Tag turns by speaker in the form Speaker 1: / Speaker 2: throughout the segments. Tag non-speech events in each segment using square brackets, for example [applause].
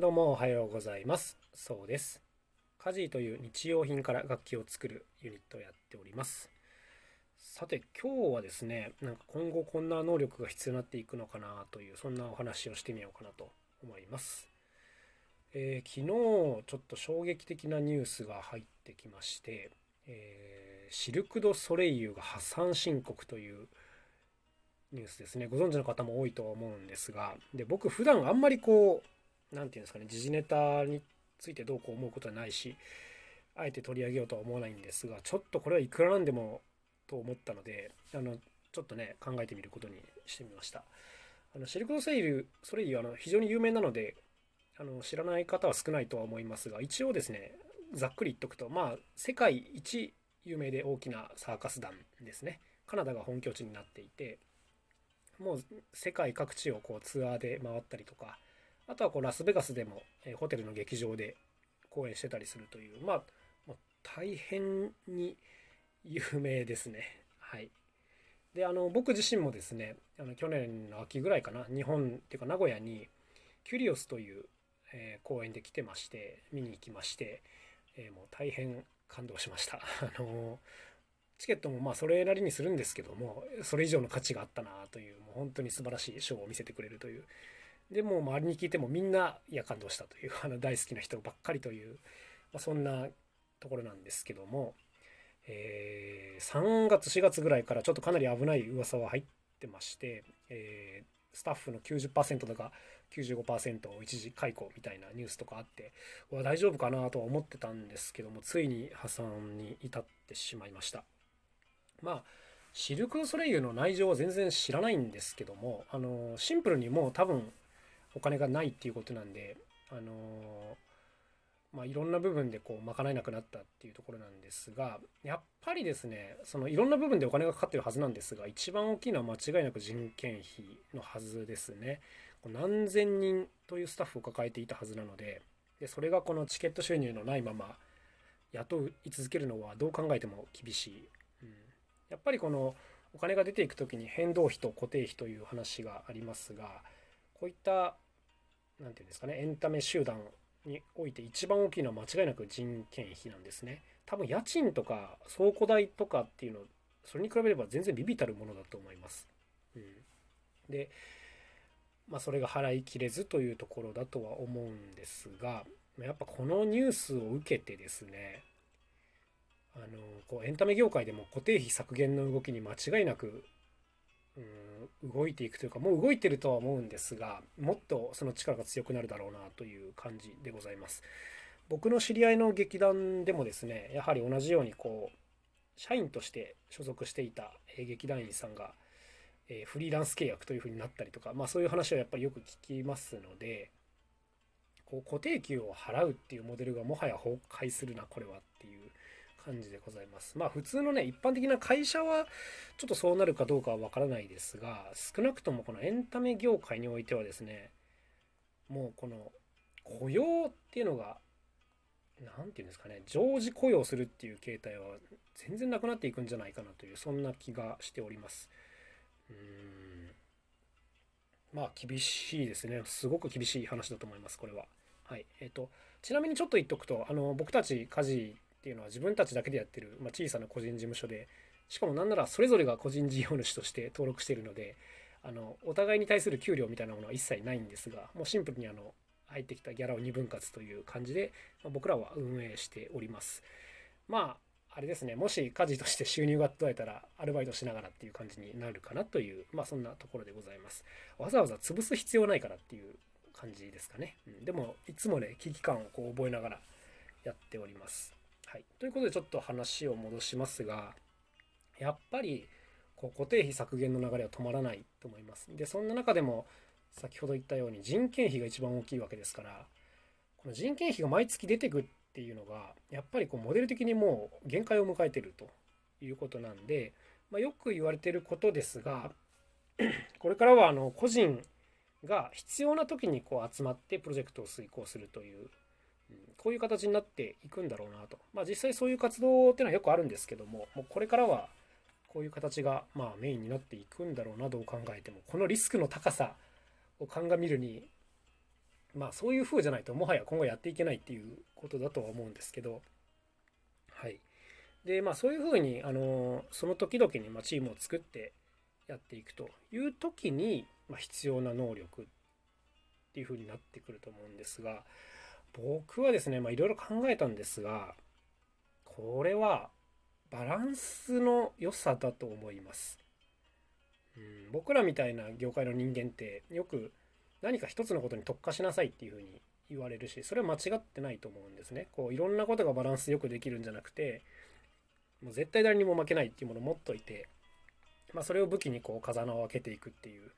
Speaker 1: どうもおはようございます。そうです。カジーという日用品から楽器を作るユニットをやっております。さて今日はですねなんか今後こんな能力が必要になっていくのかなというそんなお話をしてみようかなと思います。えー、昨日ちょっと衝撃的なニュースが入ってきまして、えー、シルク・ド・ソレイユが破産申告というニュースですね。ご存知の方も多いと思うんですがで僕普段あんまりこう何て言うんですかね時事ネタについてどうこう思うことはないしあえて取り上げようとは思わないんですがちょっとこれはいくらなんでもと思ったのであのちょっとね考えてみることにしてみました。あのシルク・ド・セイルソレイユあの非常に有名なのであの知らない方は少ないとは思いますが一応ですねざっくり言っとくとまあ世界一有名で大きなサーカス団ですね。カナダが本拠地になっていてもう世界各地をこうツアーで回ったりとかあとはこうラスベガスでも、えホテルの劇場で公演してたりするというまあもう大変に有名ですね。はい。であの僕自身もですねあの去年の秋ぐらいかな日本っていうか名古屋にキュリオスという、えー、公演で来てまして見に行きまして、えー、もう大変感動しました。[laughs] あのチケットもまあそれなりにするんですけどもそれ以上の価値があったなというもう本当に素晴らしいショーを見せてくれるというでも周りに聞いてもみんないや感動したという [laughs] あの大好きな人ばっかりという、まあ、そんなところなんですけども、えー、3月4月ぐらいからちょっとかなり危ない噂は入ってまして、えー、スタッフの90%とか95%を一時解雇みたいなニュースとかあって大丈夫かなとは思ってたんですけどもついに破産に至ってしまいました。まあシルク・ソレイユの内情は全然知らないんですけどもあのシンプルにもう多分お金がないっていうことなんであのまあ、いろんな部分でこう賄えなくなったっていうところなんですがやっぱりですねそのいろんな部分でお金がかかってるはずなんですが一番大きいのは間違いなく人件費のはずですね。何千人というスタッフを抱えていたはずなのででそれがこのチケット収入のないまま雇い続けるのはどう考えても厳しい。うん。やっぱりこのお金が出ていく時に変動費と固定費という話がありますがこういった何て言うんですかねエンタメ集団において一番大きいのは間違いなく人件費なんですね。多分家賃とか倉庫代とかっていうのそれに比べれば全然ビビたるものだと思います、うん、でまあそれが払いきれずというところだとは思うんですがやっぱこのニュースを受けてですねあのこうエンタメ業界でも固定費削減の動きに間違いなくうん動いていくというかもう動いてるとは思うんですがもっとその力が強くなるだろうなという感じでございます。僕の知り合いの劇団でもですねやはり同じようにこう社員として所属していた劇団員さんがフリーランス契約というふうになったりとか、まあ、そういう話はやっぱりよく聞きますのでこう固定給を払うっていうモデルがもはや崩壊するなこれは感じでございます。まあ普通のね、一般的な会社はちょっとそうなるかどうかはわからないですが、少なくともこのエンタメ業界においてはですね、もうこの雇用っていうのが、何て言うんですかね、常時雇用するっていう形態は全然なくなっていくんじゃないかなという、そんな気がしております。うーん。まあ厳しいですね。すごく厳しい話だと思います、これは。はい。えっ、ー、と、ちなみにちょっと言っとくと、あの、僕たち家事っていうのは自分たちだけでやってる、まあ、小さな個人事務所でしかもなんならそれぞれが個人事業主として [laughs] 登録しているのであのお互いに対する給料みたいなものは一切ないんですがもうシンプルにあの入ってきたギャラを2分割という感じで、まあ、僕らは運営しております。まああれですねもし家事として収入が途絶えたらアルバイトしながらっていう感じになるかなというまあそんなところでございます。わざわざ潰す必要ないからっていう感じですかね、うん、でもいつもね危機感をこう覚えながらやっております。はい、ということでちょっと話を戻しますがやっぱりこう固定費削減の流れは止まらないと思います。でそんな中でも先ほど言ったように人件費が一番大きいわけですからこの人件費が毎月出てくっていうのがやっぱりこうモデル的にもう限界を迎えてるということなんで、まあ、よく言われてることですが [clears throat] これからはあの個人が必要な時にこう集まってプロジェクトを遂行するというこういう形になっていくんだろうなと。まあ実際そういう活動っていうのはよくあるんですけども、もうこれからはこういう形がまあメインになっていくんだろうなどう考えても、このリスクの高さを鑑みるに、まあそういう風じゃないともはや今後やっていけないっていうことだとは思うんですけどはいでまあそういう風にあのその時々にまチームを作ってやっていくという時に、ま必要な能力っていう風になってくると思うんですが僕はですねまあいろいろ考えたんですがこれはバランスの良さだと思います。うん、僕らみたいな業界の人間ってよく何か一つのことに特化しなさいっていうふうに言われるしそれは間違ってないと思うんですね。こういろんなことがバランスよくできるんじゃなくてもう絶対誰にも負けないっていうものを持っといて、まあ、それを武器にこう風穴を開けていくっていう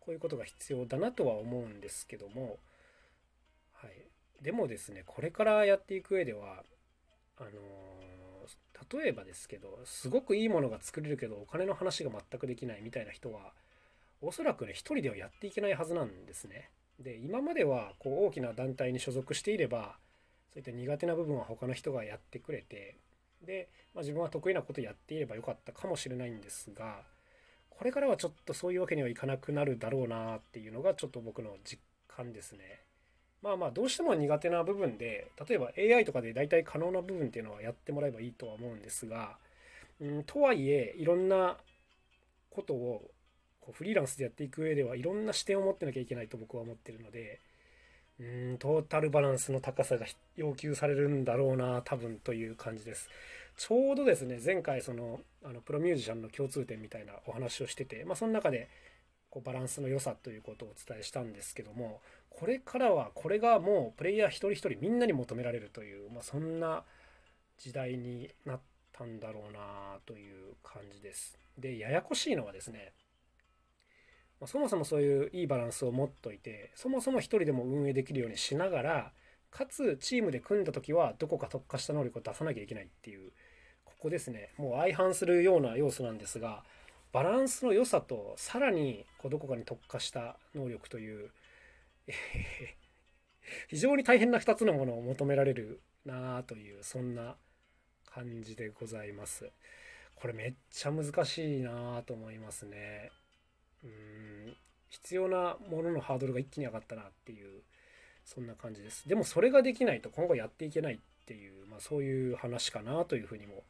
Speaker 1: こういうことが必要だなとは思うんですけども、でもですねこれからやっていく上ではあのー、例えばですけどすごくいいものが作れるけどお金の話が全くできないみたいな人はおそらくね一人ではやっていけないはずなんですね。で今まではこう大きな団体に所属していればそういった苦手な部分は他の人がやってくれてで、まあ、自分は得意なことやっていればよかったかもしれないんですがこれからはちょっとそういうわけにはいかなくなるだろうなっていうのがちょっと僕の実感ですね。まあまあどうしても苦手な部分で例えば AI とかで大体可能な部分っていうのはやってもらえばいいとは思うんですが、うん、とはいえいろんなことをこうフリーランスでやっていく上ではいろんな視点を持ってなきゃいけないと僕は思ってるのでうんトータルバランスの高さが要求されるんだろうな多分という感じです。ちょうどですね前回そのあのプロミュージシャンの共通点みたいなお話をしてて、まあ、その中でこうバランスの良さということをお伝えしたんですけどもこれからはこれがもうプレイヤー一人一人みんなに求められるという、まあ、そんな時代になったんだろうなという感じです。でややこしいのはですねそもそもそういういいバランスを持っといてそもそも一人でも運営できるようにしながらかつチームで組んだ時はどこか特化した能力を出さなきゃいけないっていうここですねもう相反するような要素なんですがバランスの良さとさらにこうどこかに特化した能力という [laughs] 非常に大変な2つのものを求められるなあというそんな感じでございます。これめっちゃ難しいなあと思いますね。うん必要なもののハードルが一気に上がったなっていうそんな感じです。でもそれができないと今後やっていけないっていう、まあ、そういう話かなというふうにも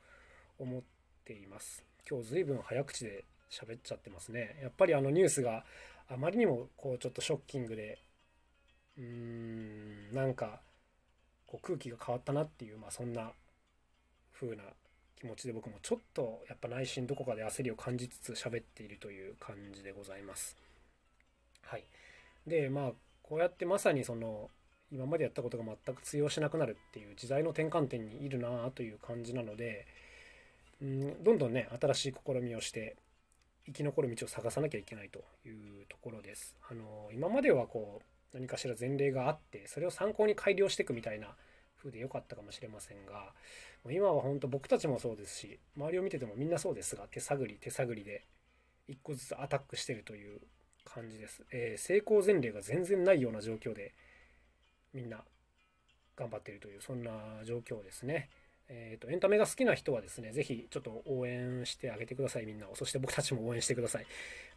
Speaker 1: 思っています。今日随分早口で喋っちゃってますね。やっぱりあのニュースがあまりにもこうちょっとショッキングでうんなんかこう空気が変わったなっていう、まあ、そんな風な気持ちで僕もちょっとやっぱ内心どこかで焦りを感じつつ喋っているという感じでございます。はい。でまあこうやってまさにその今までやったことが全く通用しなくなるっていう時代の転換点にいるなあという感じなので、うん、どんどんね新しい試みをして生き残る道を探さなきゃいけないというところです。あの今まではこう何かしら前例があってそれを参考に改良していくみたいな風で良かったかもしれませんが今は本当僕たちもそうですし周りを見ててもみんなそうですが手探り手探りで一個ずつアタックしてるという感じです、えー、成功前例が全然ないような状況でみんな頑張ってるというそんな状況ですね。えーと、エンタメが好きな人はですね、ぜひちょっと応援してあげてください、みんなを。そして僕たちも応援してください。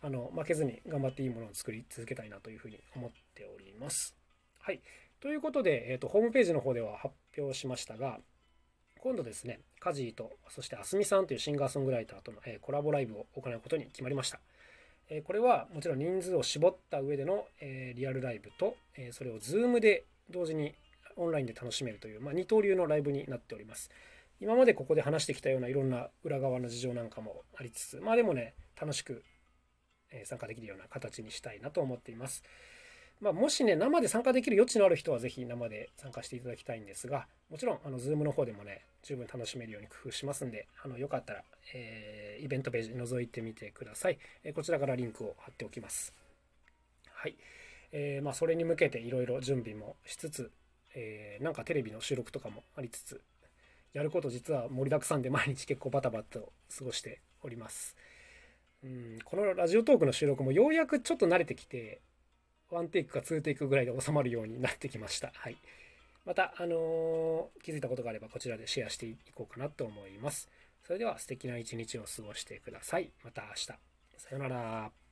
Speaker 1: あの、負けずに頑張っていいものを作り続けたいなというふうに思っております。はい。ということで、えーと、ホームページの方では発表しましたが、今度ですね、カジーと、そしてあすみさんというシンガーソングライターとの、えー、コラボライブを行うことに決まりました。えー、これはもちろん人数を絞った上での、えー、リアルライブと、えそれを Zoom で同時にオンラインで楽しめるという、まあ、二刀流のライブになっております。今までここで話してきたようないろんな裏側の事情なんかもありつつ、まあでもね、楽しく参加できるような形にしたいなと思っています。まあ、もしね、生で参加できる余地のある人はぜひ生で参加していただきたいんですが、もちろん、あの、ズームの方でもね、十分楽しめるように工夫しますんで、あの、よかったら、えー、イベントページ覗いてみてください。えー、こちらからリンクを貼っておきます。はい。えー、まあ、それに向けていろいろ準備もしつつ、えー、なんかテレビの収録とかもありつつ、やること実は盛りだくさんで毎日結構バタバタと過ごしております。うん、このラジオトークの収録もようやくちょっと慣れてきて、ワンテイクかツーテイクぐらいで収まるようになってきました。はい。また、あのー、気づいたことがあればこちらでシェアしていこうかなと思います。それでは素敵な一日を過ごしてください。また明日。さようなら。